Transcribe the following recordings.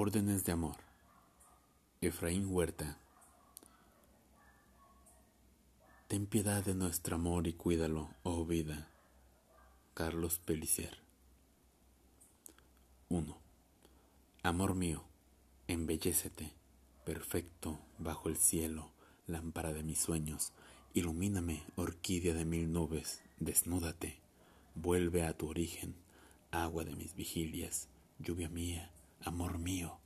Órdenes de amor. Efraín Huerta. Ten piedad de nuestro amor y cuídalo, oh vida. Carlos Pellicer. 1. Amor mío, embellécete, perfecto, bajo el cielo, lámpara de mis sueños, ilumíname, orquídea de mil nubes, desnúdate, vuelve a tu origen, agua de mis vigilias, lluvia mía, amor mío,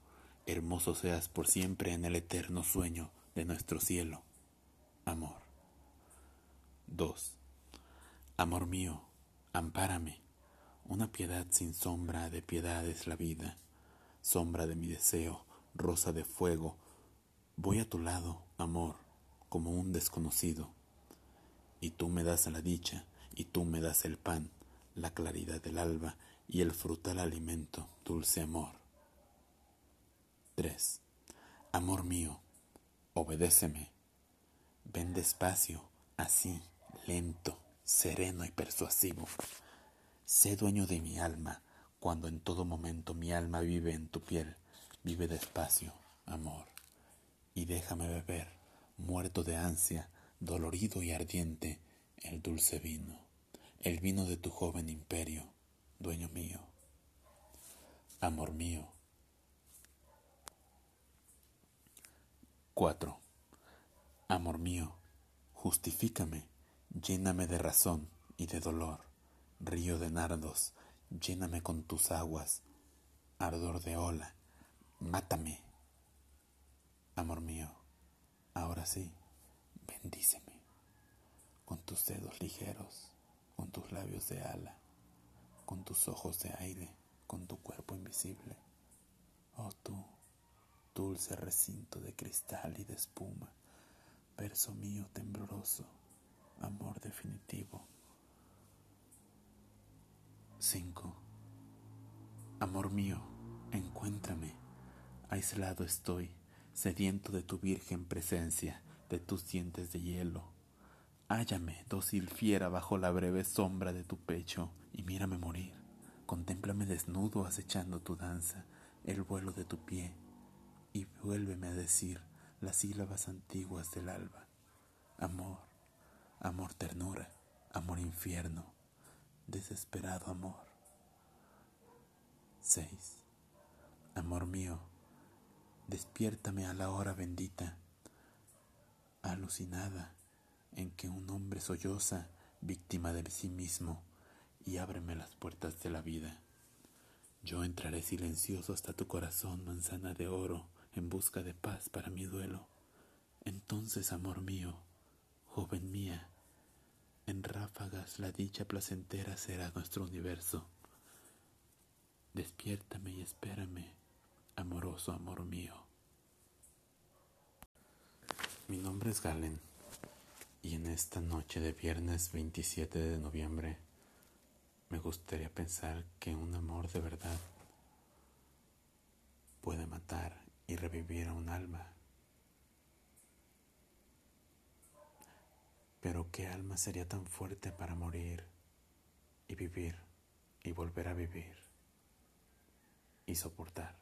hermoso seas por siempre en el eterno sueño de nuestro cielo. Amor. 2. Amor mío, ampárame. Una piedad sin sombra de piedad es la vida, sombra de mi deseo, rosa de fuego. Voy a tu lado, amor, como un desconocido. Y tú me das la dicha, y tú me das el pan, la claridad del alba y el frutal alimento, dulce amor. 3. Amor mío, obedéceme. Ven despacio, así, lento, sereno y persuasivo. Sé dueño de mi alma, cuando en todo momento mi alma vive en tu piel. Vive despacio, amor, y déjame beber, muerto de ansia, dolorido y ardiente, el dulce vino, el vino de tu joven imperio, dueño mío. Amor mío, 4. Amor mío, justifícame, lléname de razón y de dolor, río de nardos, lléname con tus aguas, ardor de ola, mátame. Amor mío, ahora sí, bendíceme, con tus dedos ligeros, con tus labios de ala, con tus ojos de aire, con tu cuerpo invisible. Dulce recinto de cristal y de espuma, verso mío tembloroso, amor definitivo. 5. Amor mío, encuéntrame, aislado estoy, sediento de tu virgen presencia, de tus dientes de hielo. Hállame, dócil fiera, bajo la breve sombra de tu pecho, y mírame morir. Contémplame desnudo acechando tu danza, el vuelo de tu pie, y vuélveme a decir las sílabas antiguas del alba. Amor, amor ternura, amor infierno, desesperado amor. 6. Amor mío, despiértame a la hora bendita, alucinada en que un hombre solloza, víctima de sí mismo, y ábreme las puertas de la vida. Yo entraré silencioso hasta tu corazón, manzana de oro, en busca de paz para mi duelo. Entonces, amor mío, joven mía, en ráfagas la dicha placentera será nuestro universo. Despiértame y espérame, amoroso amor mío. Mi nombre es Galen y en esta noche de viernes 27 de noviembre me gustaría pensar que un amor de verdad puede matar y revivir a un alma. Pero ¿qué alma sería tan fuerte para morir y vivir y volver a vivir y soportar?